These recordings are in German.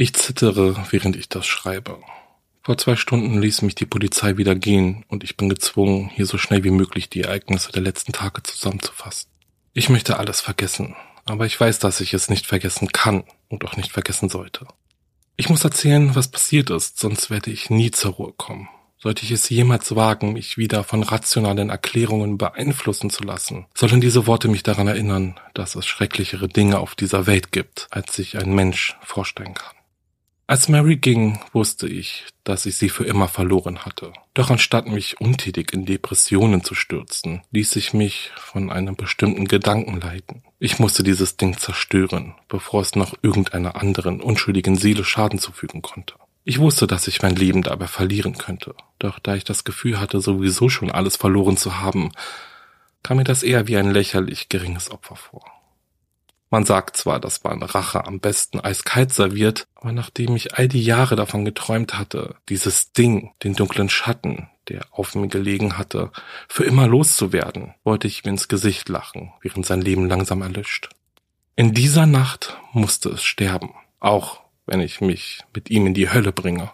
Ich zittere, während ich das schreibe. Vor zwei Stunden ließ mich die Polizei wieder gehen und ich bin gezwungen, hier so schnell wie möglich die Ereignisse der letzten Tage zusammenzufassen. Ich möchte alles vergessen, aber ich weiß, dass ich es nicht vergessen kann und auch nicht vergessen sollte. Ich muss erzählen, was passiert ist, sonst werde ich nie zur Ruhe kommen. Sollte ich es jemals wagen, mich wieder von rationalen Erklärungen beeinflussen zu lassen, sollen diese Worte mich daran erinnern, dass es schrecklichere Dinge auf dieser Welt gibt, als sich ein Mensch vorstellen kann. Als Mary ging, wusste ich, dass ich sie für immer verloren hatte. Doch anstatt mich untätig in Depressionen zu stürzen, ließ ich mich von einem bestimmten Gedanken leiten. Ich musste dieses Ding zerstören, bevor es noch irgendeiner anderen unschuldigen Seele Schaden zufügen konnte. Ich wusste, dass ich mein Leben dabei verlieren könnte. Doch da ich das Gefühl hatte, sowieso schon alles verloren zu haben, kam mir das eher wie ein lächerlich geringes Opfer vor. Man sagt zwar, dass man Rache am besten eiskalt serviert, aber nachdem ich all die Jahre davon geträumt hatte, dieses Ding, den dunklen Schatten, der auf mir gelegen hatte, für immer loszuwerden, wollte ich ihm ins Gesicht lachen, während sein Leben langsam erlischt. In dieser Nacht musste es sterben, auch wenn ich mich mit ihm in die Hölle bringe.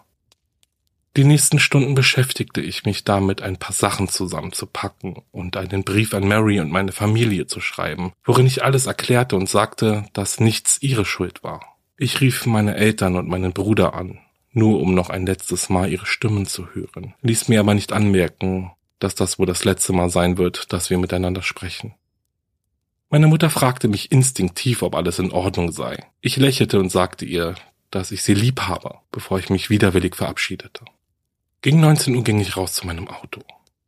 Die nächsten Stunden beschäftigte ich mich damit, ein paar Sachen zusammenzupacken und einen Brief an Mary und meine Familie zu schreiben, worin ich alles erklärte und sagte, dass nichts ihre Schuld war. Ich rief meine Eltern und meinen Bruder an, nur um noch ein letztes Mal ihre Stimmen zu hören, ließ mir aber nicht anmerken, dass das wohl das letzte Mal sein wird, dass wir miteinander sprechen. Meine Mutter fragte mich instinktiv, ob alles in Ordnung sei. Ich lächelte und sagte ihr, dass ich sie lieb habe, bevor ich mich widerwillig verabschiedete. Gegen 19 Uhr ging ich raus zu meinem Auto.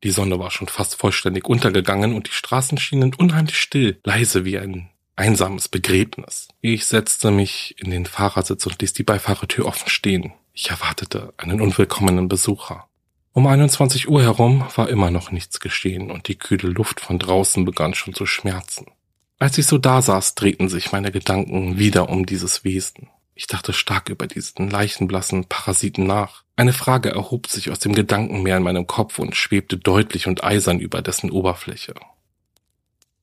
Die Sonne war schon fast vollständig untergegangen und die Straßen schienen unheimlich still, leise wie ein einsames Begräbnis. Ich setzte mich in den Fahrersitz und ließ die Beifahrertür offen stehen. Ich erwartete einen unwillkommenen Besucher. Um 21 Uhr herum war immer noch nichts geschehen und die kühle Luft von draußen begann schon zu schmerzen. Als ich so dasaß, drehten sich meine Gedanken wieder um dieses Wesen. Ich dachte stark über diesen leichenblassen Parasiten nach. Eine Frage erhob sich aus dem Gedankenmeer in meinem Kopf und schwebte deutlich und eisern über dessen Oberfläche.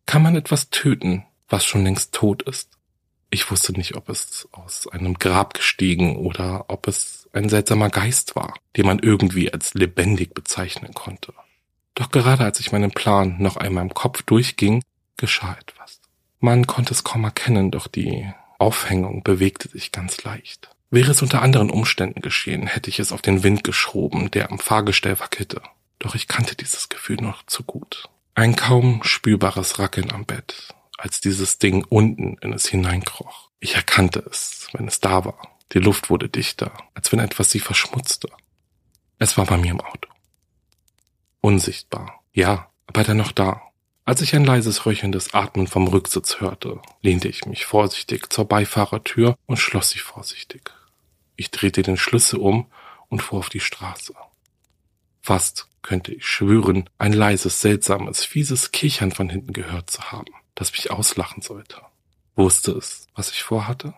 Kann man etwas töten, was schon längst tot ist? Ich wusste nicht, ob es aus einem Grab gestiegen oder ob es ein seltsamer Geist war, den man irgendwie als lebendig bezeichnen konnte. Doch gerade als ich meinen Plan noch einmal im Kopf durchging, geschah etwas. Man konnte es kaum erkennen, doch die Aufhängung bewegte sich ganz leicht. Wäre es unter anderen Umständen geschehen, hätte ich es auf den Wind geschoben, der am Fahrgestell wackelte. Doch ich kannte dieses Gefühl noch zu gut. Ein kaum spürbares Rackeln am Bett, als dieses Ding unten in es hineinkroch. Ich erkannte es, wenn es da war. Die Luft wurde dichter, als wenn etwas sie verschmutzte. Es war bei mir im Auto. Unsichtbar, ja, aber dennoch da. Als ich ein leises röchelndes Atmen vom Rücksitz hörte, lehnte ich mich vorsichtig zur Beifahrertür und schloss sie vorsichtig. Ich drehte den Schlüssel um und fuhr auf die Straße. Fast könnte ich schwören, ein leises, seltsames, fieses Kichern von hinten gehört zu haben, das mich auslachen sollte. Wusste es, was ich vorhatte?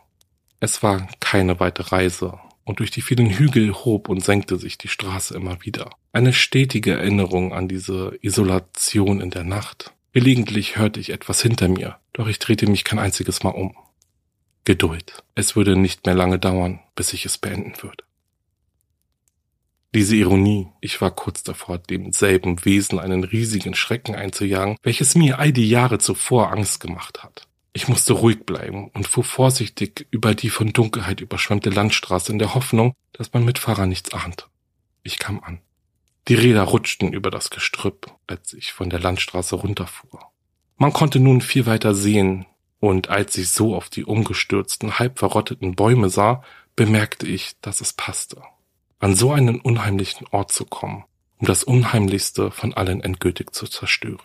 Es war keine weite Reise, und durch die vielen Hügel hob und senkte sich die Straße immer wieder. Eine stetige Erinnerung an diese Isolation in der Nacht. Gelegentlich hörte ich etwas hinter mir, doch ich drehte mich kein einziges Mal um. Geduld. Es würde nicht mehr lange dauern, bis ich es beenden würde. Diese Ironie, ich war kurz davor, demselben Wesen einen riesigen Schrecken einzujagen, welches mir all die Jahre zuvor Angst gemacht hat. Ich musste ruhig bleiben und fuhr vorsichtig über die von Dunkelheit überschwemmte Landstraße in der Hoffnung, dass mein Mitfahrer nichts ahnte. Ich kam an. Die Räder rutschten über das Gestrüpp, als ich von der Landstraße runterfuhr. Man konnte nun viel weiter sehen, und als ich so auf die umgestürzten, halb verrotteten Bäume sah, bemerkte ich, dass es passte, an so einen unheimlichen Ort zu kommen, um das Unheimlichste von allen endgültig zu zerstören.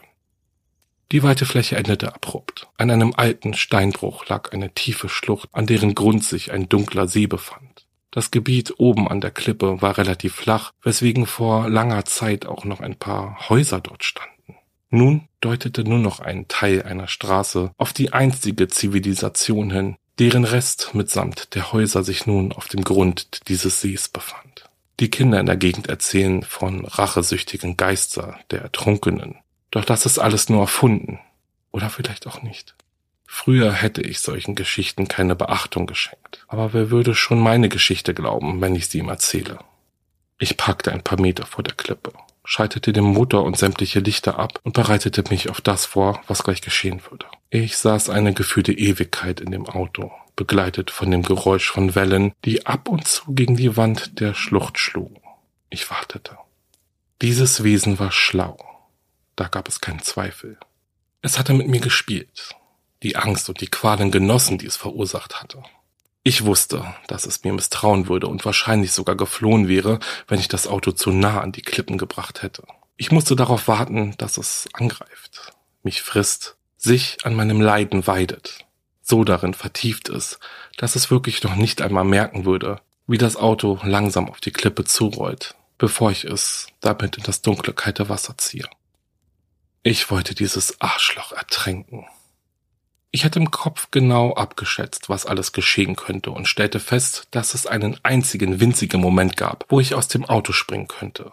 Die weite Fläche endete abrupt. An einem alten Steinbruch lag eine tiefe Schlucht, an deren Grund sich ein dunkler See befand. Das Gebiet oben an der Klippe war relativ flach, weswegen vor langer Zeit auch noch ein paar Häuser dort standen. Nun deutete nur noch ein Teil einer Straße auf die einstige Zivilisation hin, deren Rest mitsamt der Häuser sich nun auf dem Grund dieses Sees befand. Die Kinder in der Gegend erzählen von rachesüchtigen Geister der Ertrunkenen, doch das ist alles nur erfunden. Oder vielleicht auch nicht. Früher hätte ich solchen Geschichten keine Beachtung geschenkt. Aber wer würde schon meine Geschichte glauben, wenn ich sie ihm erzähle? Ich packte ein paar Meter vor der Klippe, schaltete den Motor und sämtliche Lichter ab und bereitete mich auf das vor, was gleich geschehen würde. Ich saß eine gefühlte Ewigkeit in dem Auto, begleitet von dem Geräusch von Wellen, die ab und zu gegen die Wand der Schlucht schlugen. Ich wartete. Dieses Wesen war schlau da gab es keinen Zweifel. Es hatte mit mir gespielt, die Angst und die Qualen genossen, die es verursacht hatte. Ich wusste, dass es mir misstrauen würde und wahrscheinlich sogar geflohen wäre, wenn ich das Auto zu nah an die Klippen gebracht hätte. Ich musste darauf warten, dass es angreift, mich frisst, sich an meinem Leiden weidet, so darin vertieft ist, dass es wirklich noch nicht einmal merken würde, wie das Auto langsam auf die Klippe zurollt, bevor ich es damit in das dunkle, kalte Wasser ziehe. Ich wollte dieses Arschloch ertränken. Ich hatte im Kopf genau abgeschätzt, was alles geschehen könnte und stellte fest, dass es einen einzigen winzigen Moment gab, wo ich aus dem Auto springen könnte.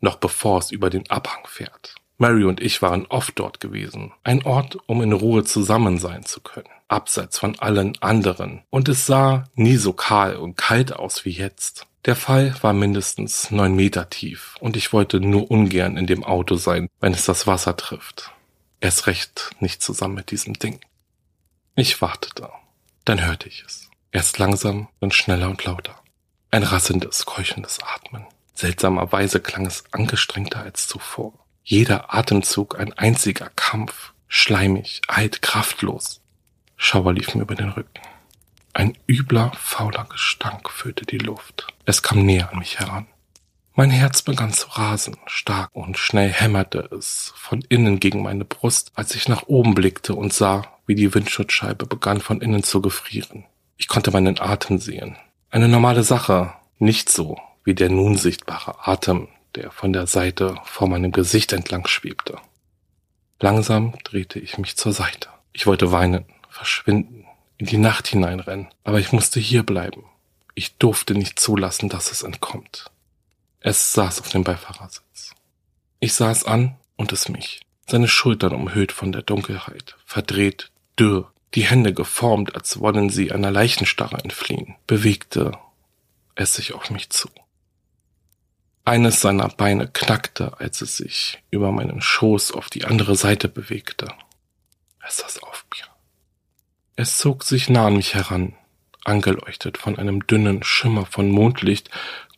Noch bevor es über den Abhang fährt. Mary und ich waren oft dort gewesen. Ein Ort, um in Ruhe zusammen sein zu können. Abseits von allen anderen. Und es sah nie so kahl und kalt aus wie jetzt. Der Fall war mindestens neun Meter tief und ich wollte nur ungern in dem Auto sein, wenn es das Wasser trifft. Erst recht nicht zusammen mit diesem Ding. Ich wartete. Dann hörte ich es. Erst langsam, dann schneller und lauter. Ein rassendes, keuchendes Atmen. Seltsamerweise klang es angestrengter als zuvor. Jeder Atemzug ein einziger Kampf, schleimig, alt, kraftlos. Schauer lief mir über den Rücken. Ein übler, fauler Gestank füllte die Luft. Es kam näher an mich heran. Mein Herz begann zu rasen, stark und schnell hämmerte es von innen gegen meine Brust, als ich nach oben blickte und sah, wie die Windschutzscheibe begann von innen zu gefrieren. Ich konnte meinen Atem sehen. Eine normale Sache, nicht so wie der nun sichtbare Atem, der von der Seite vor meinem Gesicht entlang schwebte. Langsam drehte ich mich zur Seite. Ich wollte weinen, verschwinden, in die Nacht hineinrennen, aber ich musste hier bleiben. Ich durfte nicht zulassen, dass es entkommt. Es saß auf dem Beifahrersitz. Ich sah es an und es mich. Seine Schultern umhüllt von der Dunkelheit, verdreht, dürr, die Hände geformt, als wollen sie einer Leichenstarre entfliehen, bewegte es sich auf mich zu. Eines seiner Beine knackte, als es sich über meinen Schoß auf die andere Seite bewegte. Es saß auf mir. Es zog sich nah an mich heran. Angeleuchtet von einem dünnen Schimmer von Mondlicht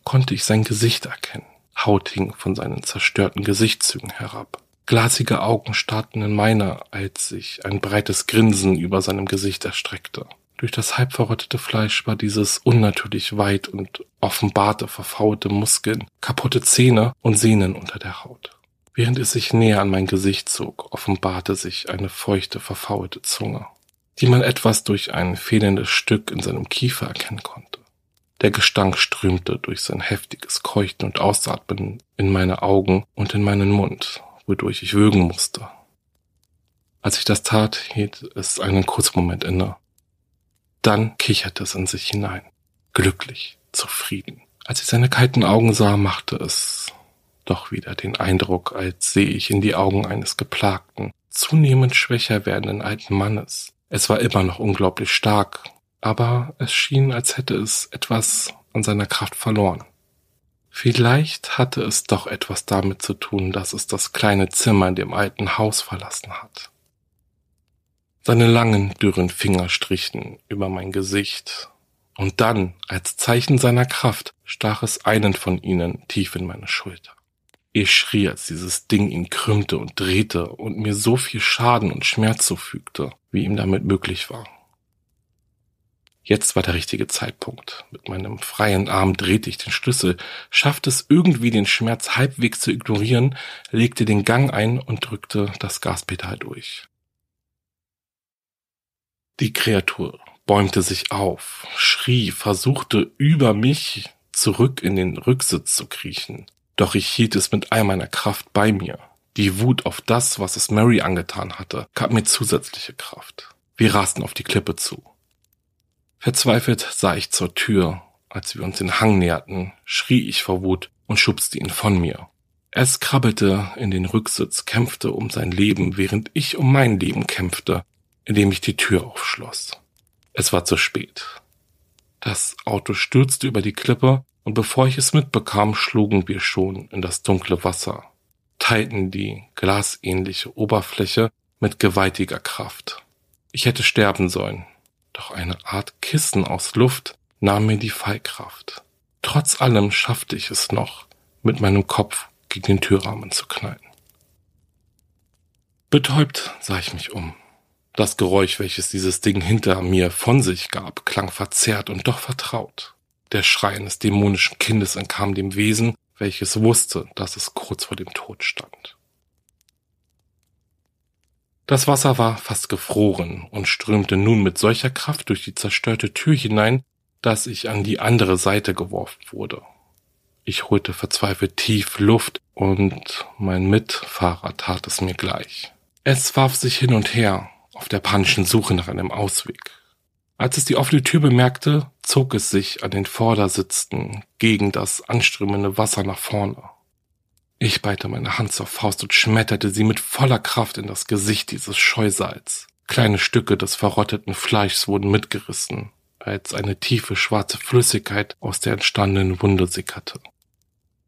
konnte ich sein Gesicht erkennen. Haut hing von seinen zerstörten Gesichtszügen herab. Glasige Augen starrten in meine, als sich ein breites Grinsen über seinem Gesicht erstreckte. Durch das halb verrottete Fleisch war dieses unnatürlich weit und offenbarte verfaulte Muskeln, kaputte Zähne und Sehnen unter der Haut. Während es sich näher an mein Gesicht zog, offenbarte sich eine feuchte, verfaulte Zunge die man etwas durch ein fehlendes Stück in seinem Kiefer erkennen konnte. Der Gestank strömte durch sein heftiges Keuchten und Ausatmen in meine Augen und in meinen Mund, wodurch ich würgen musste. Als ich das tat, hielt es einen kurzen Moment inne. Dann kicherte es in sich hinein, glücklich, zufrieden. Als ich seine kalten Augen sah, machte es doch wieder den Eindruck, als sehe ich in die Augen eines geplagten, zunehmend schwächer werdenden alten Mannes, es war immer noch unglaublich stark, aber es schien, als hätte es etwas an seiner Kraft verloren. Vielleicht hatte es doch etwas damit zu tun, dass es das kleine Zimmer in dem alten Haus verlassen hat. Seine langen, dürren Finger strichen über mein Gesicht, und dann, als Zeichen seiner Kraft, stach es einen von ihnen tief in meine Schulter. Ich schrie, als dieses Ding ihn krümmte und drehte und mir so viel Schaden und Schmerz zufügte, wie ihm damit möglich war. Jetzt war der richtige Zeitpunkt. Mit meinem freien Arm drehte ich den Schlüssel, schaffte es irgendwie den Schmerz halbwegs zu ignorieren, legte den Gang ein und drückte das Gaspedal durch. Die Kreatur bäumte sich auf, schrie, versuchte über mich zurück in den Rücksitz zu kriechen. Doch ich hielt es mit all meiner Kraft bei mir. Die Wut auf das, was es Mary angetan hatte, gab mir zusätzliche Kraft. Wir rasten auf die Klippe zu. Verzweifelt sah ich zur Tür. Als wir uns den Hang näherten, schrie ich vor Wut und schubste ihn von mir. Es krabbelte in den Rücksitz, kämpfte um sein Leben, während ich um mein Leben kämpfte, indem ich die Tür aufschloss. Es war zu spät. Das Auto stürzte über die Klippe und bevor ich es mitbekam, schlugen wir schon in das dunkle Wasser, teilten die glasähnliche Oberfläche mit gewaltiger Kraft. Ich hätte sterben sollen, doch eine Art Kissen aus Luft nahm mir die Fallkraft. Trotz allem schaffte ich es noch, mit meinem Kopf gegen den Türrahmen zu knallen. Betäubt sah ich mich um. Das Geräusch, welches dieses Ding hinter mir von sich gab, klang verzerrt und doch vertraut. Der Schrei eines dämonischen Kindes entkam dem Wesen, welches wusste, dass es kurz vor dem Tod stand. Das Wasser war fast gefroren und strömte nun mit solcher Kraft durch die zerstörte Tür hinein, dass ich an die andere Seite geworfen wurde. Ich holte verzweifelt tief Luft und mein Mitfahrer tat es mir gleich. Es warf sich hin und her auf der panischen Suche nach einem Ausweg. Als es die offene Tür bemerkte, zog es sich an den Vordersitzen gegen das anströmende Wasser nach vorne. Ich ballte meine Hand zur Faust und schmetterte sie mit voller Kraft in das Gesicht dieses Scheusals. Kleine Stücke des verrotteten Fleischs wurden mitgerissen, als eine tiefe schwarze Flüssigkeit aus der entstandenen Wunde sickerte.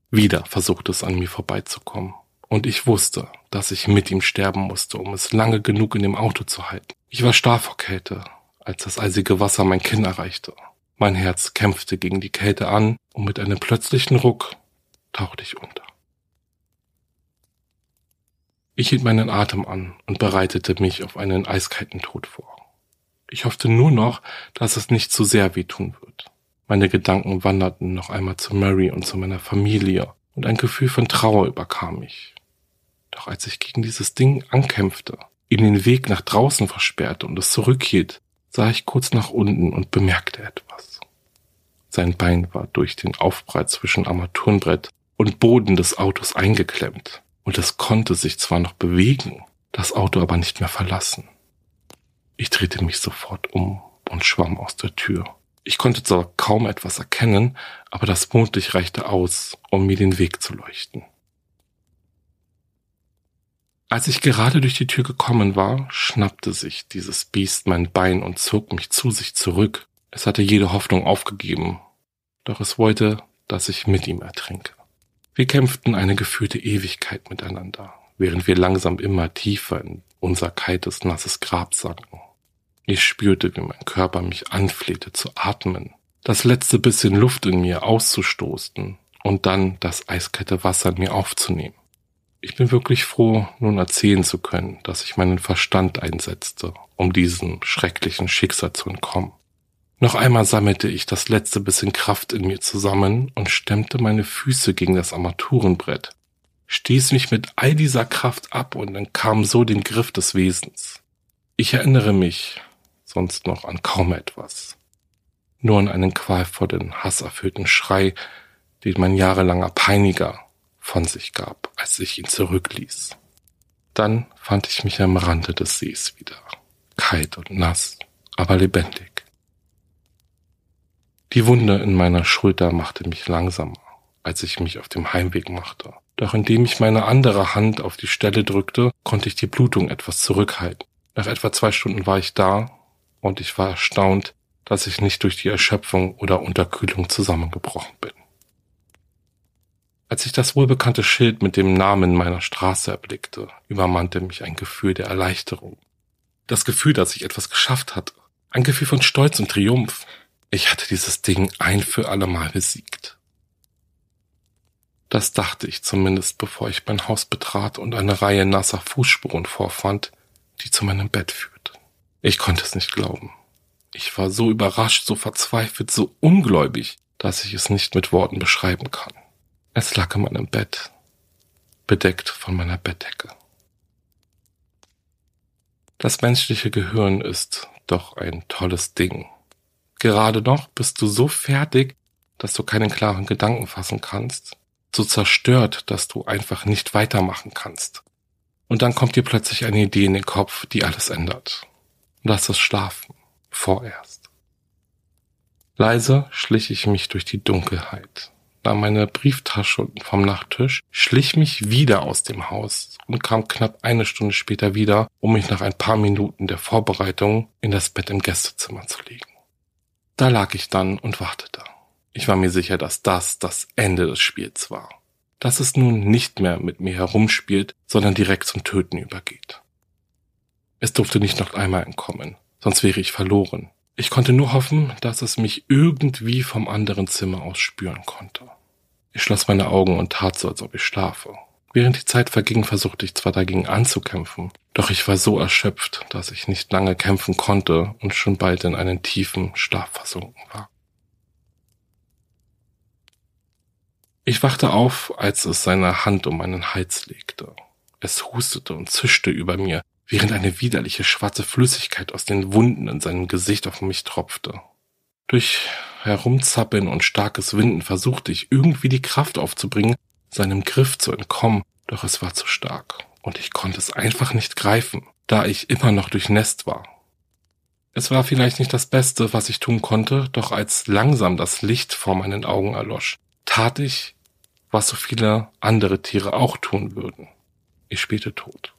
Wieder versuchte es an mir vorbeizukommen, und ich wusste, dass ich mit ihm sterben musste, um es lange genug in dem Auto zu halten. Ich war starr vor Kälte, als das eisige Wasser mein Kinn erreichte. Mein Herz kämpfte gegen die Kälte an und mit einem plötzlichen Ruck tauchte ich unter. Ich hielt meinen Atem an und bereitete mich auf einen eiskalten Tod vor. Ich hoffte nur noch, dass es nicht zu sehr wehtun wird. Meine Gedanken wanderten noch einmal zu Mary und zu meiner Familie und ein Gefühl von Trauer überkam mich. Doch als ich gegen dieses Ding ankämpfte, ihm den Weg nach draußen versperrte und es zurückhielt, sah ich kurz nach unten und bemerkte etwas. Sein Bein war durch den Aufprall zwischen Armaturenbrett und Boden des Autos eingeklemmt, und es konnte sich zwar noch bewegen, das Auto aber nicht mehr verlassen. Ich drehte mich sofort um und schwamm aus der Tür. Ich konnte zwar kaum etwas erkennen, aber das Mondlicht reichte aus, um mir den Weg zu leuchten. Als ich gerade durch die Tür gekommen war, schnappte sich dieses Biest mein Bein und zog mich zu sich zurück. Es hatte jede Hoffnung aufgegeben, doch es wollte, dass ich mit ihm ertrinke. Wir kämpften eine gefühlte Ewigkeit miteinander, während wir langsam immer tiefer in unser kaltes, nasses Grab sanken. Ich spürte, wie mein Körper mich anflehte zu atmen, das letzte bisschen Luft in mir auszustoßen und dann das eiskalte Wasser in mir aufzunehmen. Ich bin wirklich froh, nun erzählen zu können, dass ich meinen Verstand einsetzte, um diesem schrecklichen Schicksal zu entkommen. Noch einmal sammelte ich das letzte bisschen Kraft in mir zusammen und stemmte meine Füße gegen das Armaturenbrett, stieß mich mit all dieser Kraft ab und entkam so den Griff des Wesens. Ich erinnere mich sonst noch an kaum etwas. Nur an einen qualvollen, hasserfüllten Schrei, den mein jahrelanger Peiniger von sich gab, als ich ihn zurückließ. Dann fand ich mich am Rande des Sees wieder, kalt und nass, aber lebendig. Die Wunde in meiner Schulter machte mich langsamer, als ich mich auf dem Heimweg machte. Doch indem ich meine andere Hand auf die Stelle drückte, konnte ich die Blutung etwas zurückhalten. Nach etwa zwei Stunden war ich da und ich war erstaunt, dass ich nicht durch die Erschöpfung oder Unterkühlung zusammengebrochen bin. Als ich das wohlbekannte Schild mit dem Namen meiner Straße erblickte, übermannte mich ein Gefühl der Erleichterung. Das Gefühl, dass ich etwas geschafft hatte. Ein Gefühl von Stolz und Triumph. Ich hatte dieses Ding ein für allemal besiegt. Das dachte ich zumindest, bevor ich mein Haus betrat und eine Reihe nasser Fußspuren vorfand, die zu meinem Bett führten. Ich konnte es nicht glauben. Ich war so überrascht, so verzweifelt, so ungläubig, dass ich es nicht mit Worten beschreiben kann. Es lag in meinem Bett, bedeckt von meiner Bettdecke. Das menschliche Gehirn ist doch ein tolles Ding. Gerade noch bist du so fertig, dass du keinen klaren Gedanken fassen kannst, so zerstört, dass du einfach nicht weitermachen kannst. Und dann kommt dir plötzlich eine Idee in den Kopf, die alles ändert. Lass es schlafen. Vorerst. Leise schlich ich mich durch die Dunkelheit, nahm meine Brieftasche vom Nachttisch, schlich mich wieder aus dem Haus und kam knapp eine Stunde später wieder, um mich nach ein paar Minuten der Vorbereitung in das Bett im Gästezimmer zu legen. Da lag ich dann und wartete. Ich war mir sicher, dass das das Ende des Spiels war. Dass es nun nicht mehr mit mir herumspielt, sondern direkt zum Töten übergeht. Es durfte nicht noch einmal entkommen, sonst wäre ich verloren. Ich konnte nur hoffen, dass es mich irgendwie vom anderen Zimmer aus spüren konnte. Ich schloss meine Augen und tat so, als ob ich schlafe. Während die Zeit verging, versuchte ich zwar dagegen anzukämpfen, doch ich war so erschöpft, dass ich nicht lange kämpfen konnte und schon bald in einen tiefen Schlaf versunken war. Ich wachte auf, als es seine Hand um meinen Hals legte. Es hustete und zischte über mir, während eine widerliche schwarze Flüssigkeit aus den Wunden in seinem Gesicht auf mich tropfte. Durch Herumzappeln und starkes Winden versuchte ich irgendwie die Kraft aufzubringen, seinem Griff zu entkommen, doch es war zu stark und ich konnte es einfach nicht greifen, da ich immer noch durchnässt war. Es war vielleicht nicht das Beste, was ich tun konnte, doch als langsam das Licht vor meinen Augen erlosch, tat ich, was so viele andere Tiere auch tun würden. Ich spielte tot.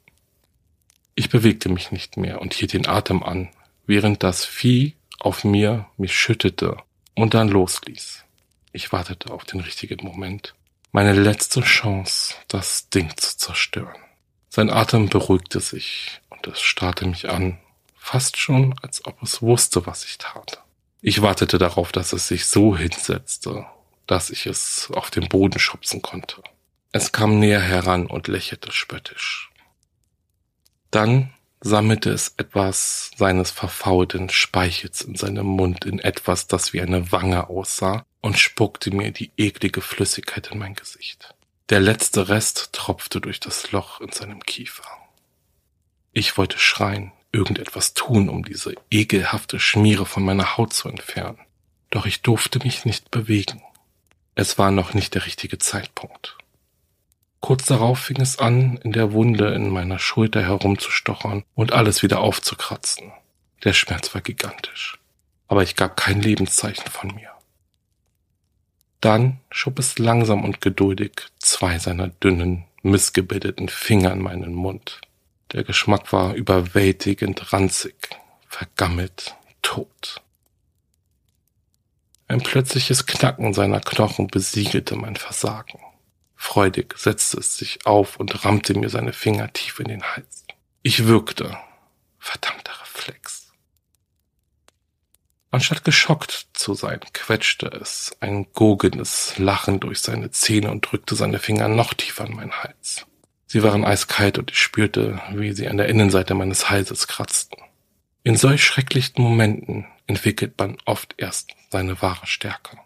Ich bewegte mich nicht mehr und hielt den Atem an, während das Vieh auf mir mich schüttete und dann losließ. Ich wartete auf den richtigen Moment. Meine letzte Chance, das Ding zu zerstören. Sein Atem beruhigte sich und es starrte mich an, fast schon, als ob es wusste, was ich tat. Ich wartete darauf, dass es sich so hinsetzte, dass ich es auf den Boden schubsen konnte. Es kam näher heran und lächelte spöttisch. Dann sammelte es etwas seines verfaulten Speichels in seinem Mund in etwas, das wie eine Wange aussah, und spuckte mir die eklige Flüssigkeit in mein Gesicht. Der letzte Rest tropfte durch das Loch in seinem Kiefer. Ich wollte schreien, irgendetwas tun, um diese ekelhafte Schmiere von meiner Haut zu entfernen. Doch ich durfte mich nicht bewegen. Es war noch nicht der richtige Zeitpunkt. Kurz darauf fing es an, in der Wunde in meiner Schulter herumzustochern und alles wieder aufzukratzen. Der Schmerz war gigantisch, aber ich gab kein Lebenszeichen von mir. Dann schob es langsam und geduldig zwei seiner dünnen, missgebildeten Finger in meinen Mund. Der Geschmack war überwältigend ranzig, vergammelt, tot. Ein plötzliches Knacken seiner Knochen besiegelte mein Versagen. Freudig setzte es sich auf und rammte mir seine Finger tief in den Hals. Ich würgte. Verdammter Reflex. Anstatt geschockt zu sein, quetschte es ein gurgelndes Lachen durch seine Zähne und drückte seine Finger noch tiefer in meinen Hals. Sie waren eiskalt und ich spürte, wie sie an der Innenseite meines Halses kratzten. In solch schrecklichen Momenten entwickelt man oft erst seine wahre Stärke.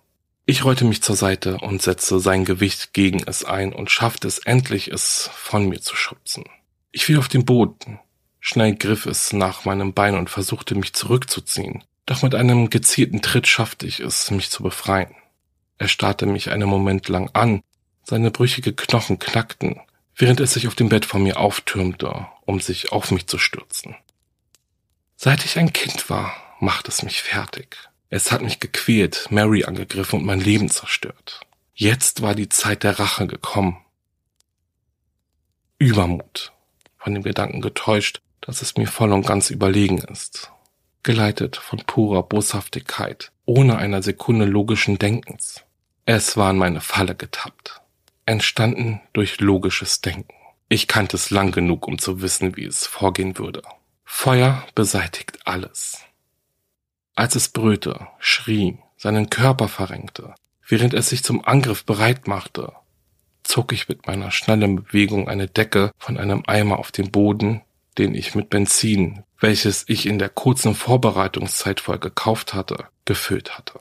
Ich rollte mich zur Seite und setzte sein Gewicht gegen es ein und schaffte es endlich, es von mir zu schubsen. Ich fiel auf den Boden. Schnell griff es nach meinem Bein und versuchte mich zurückzuziehen. Doch mit einem gezielten Tritt schaffte ich es, mich zu befreien. Er starrte mich einen Moment lang an, seine brüchige Knochen knackten, während es sich auf dem Bett vor mir auftürmte, um sich auf mich zu stürzen. Seit ich ein Kind war, macht es mich fertig. Es hat mich gequält, Mary angegriffen und mein Leben zerstört. Jetzt war die Zeit der Rache gekommen. Übermut, von dem Gedanken getäuscht, dass es mir voll und ganz überlegen ist. geleitet von purer Boshaftigkeit, ohne einer Sekunde logischen Denkens. Es war in meine Falle getappt, entstanden durch logisches Denken. Ich kannte es lang genug, um zu wissen, wie es vorgehen würde. Feuer beseitigt alles. Als es brüllte, schrie, seinen Körper verrenkte, während es sich zum Angriff bereit machte, zog ich mit meiner schnellen Bewegung eine Decke von einem Eimer auf den Boden, den ich mit Benzin, welches ich in der kurzen Vorbereitungszeit vorher gekauft hatte, gefüllt hatte.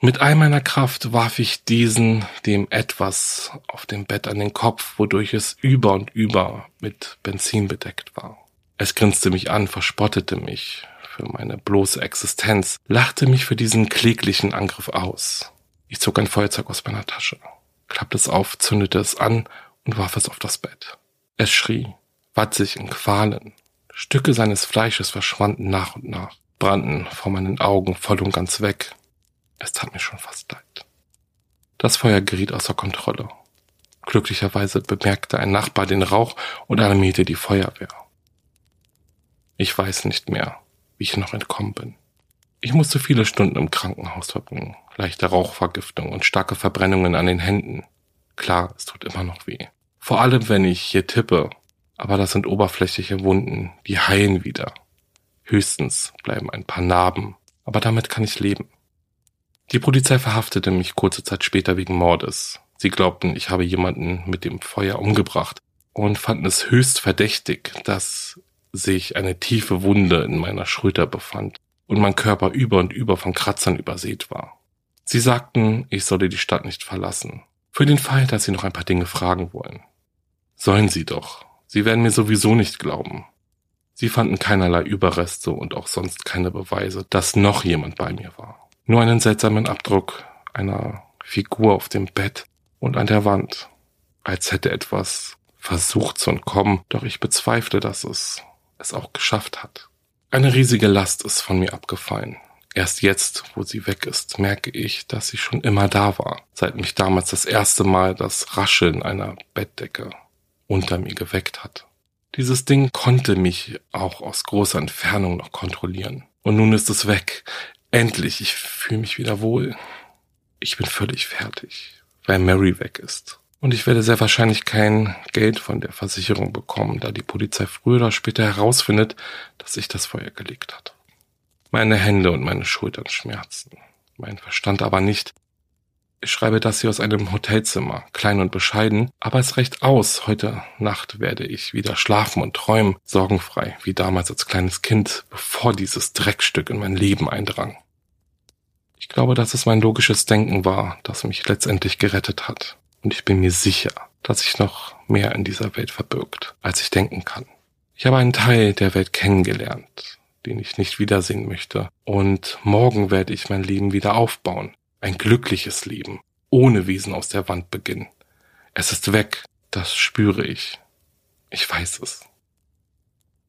Mit all meiner Kraft warf ich diesen dem etwas auf dem Bett an den Kopf, wodurch es über und über mit Benzin bedeckt war. Es grinste mich an, verspottete mich für meine bloße Existenz, lachte mich für diesen kläglichen Angriff aus. Ich zog ein Feuerzeug aus meiner Tasche, klappte es auf, zündete es an und warf es auf das Bett. Es schrie, watt sich in Qualen. Stücke seines Fleisches verschwanden nach und nach, brannten vor meinen Augen voll und ganz weg. Es tat mir schon fast leid. Das Feuer geriet außer Kontrolle. Glücklicherweise bemerkte ein Nachbar den Rauch und alarmierte die Feuerwehr. Ich weiß nicht mehr, wie ich noch entkommen bin. Ich musste viele Stunden im Krankenhaus verbringen, leichte Rauchvergiftung und starke Verbrennungen an den Händen. Klar, es tut immer noch weh. Vor allem, wenn ich hier tippe aber das sind oberflächliche Wunden, die heilen wieder. Höchstens bleiben ein paar Narben, aber damit kann ich leben. Die Polizei verhaftete mich kurze Zeit später wegen Mordes. Sie glaubten, ich habe jemanden mit dem Feuer umgebracht und fanden es höchst verdächtig, dass sich eine tiefe Wunde in meiner Schulter befand und mein Körper über und über von Kratzern übersät war. Sie sagten, ich solle die Stadt nicht verlassen, für den Fall, dass sie noch ein paar Dinge fragen wollen. Sollen sie doch, Sie werden mir sowieso nicht glauben. Sie fanden keinerlei Überreste und auch sonst keine Beweise, dass noch jemand bei mir war. Nur einen seltsamen Abdruck einer Figur auf dem Bett und an der Wand, als hätte etwas versucht zu entkommen, doch ich bezweifle, dass es es auch geschafft hat. Eine riesige Last ist von mir abgefallen. Erst jetzt, wo sie weg ist, merke ich, dass sie schon immer da war, seit mich damals das erste Mal das Rascheln einer Bettdecke unter mir geweckt hat. Dieses Ding konnte mich auch aus großer Entfernung noch kontrollieren. Und nun ist es weg. Endlich, ich fühle mich wieder wohl. Ich bin völlig fertig, weil Mary weg ist. Und ich werde sehr wahrscheinlich kein Geld von der Versicherung bekommen, da die Polizei früher oder später herausfindet, dass sich das Feuer gelegt hat. Meine Hände und meine Schultern schmerzen, mein Verstand aber nicht, ich schreibe das hier aus einem Hotelzimmer, klein und bescheiden, aber es reicht aus. Heute Nacht werde ich wieder schlafen und träumen, sorgenfrei, wie damals als kleines Kind, bevor dieses Dreckstück in mein Leben eindrang. Ich glaube, dass es mein logisches Denken war, das mich letztendlich gerettet hat. Und ich bin mir sicher, dass sich noch mehr in dieser Welt verbirgt, als ich denken kann. Ich habe einen Teil der Welt kennengelernt, den ich nicht wiedersehen möchte. Und morgen werde ich mein Leben wieder aufbauen ein glückliches Leben, ohne Wesen aus der Wand beginnen. Es ist weg, das spüre ich. Ich weiß es.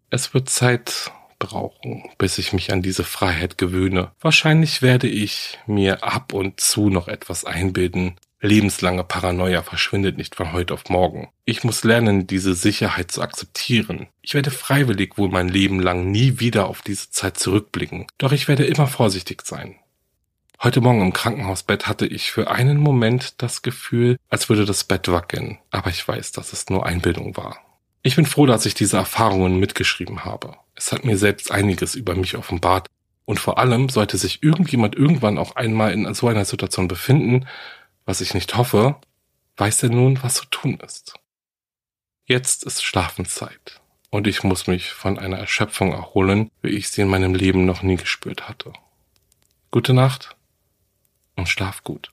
Es wird Zeit brauchen, bis ich mich an diese Freiheit gewöhne. Wahrscheinlich werde ich mir ab und zu noch etwas einbilden. Lebenslange Paranoia verschwindet nicht von heute auf morgen. Ich muss lernen, diese Sicherheit zu akzeptieren. Ich werde freiwillig wohl mein Leben lang nie wieder auf diese Zeit zurückblicken. Doch ich werde immer vorsichtig sein. Heute Morgen im Krankenhausbett hatte ich für einen Moment das Gefühl, als würde das Bett wackeln, aber ich weiß, dass es nur Einbildung war. Ich bin froh, dass ich diese Erfahrungen mitgeschrieben habe. Es hat mir selbst einiges über mich offenbart und vor allem sollte sich irgendjemand irgendwann auch einmal in so einer Situation befinden, was ich nicht hoffe, weiß er nun, was zu tun ist. Jetzt ist Schlafenszeit und ich muss mich von einer Erschöpfung erholen, wie ich sie in meinem Leben noch nie gespürt hatte. Gute Nacht und schlaf gut.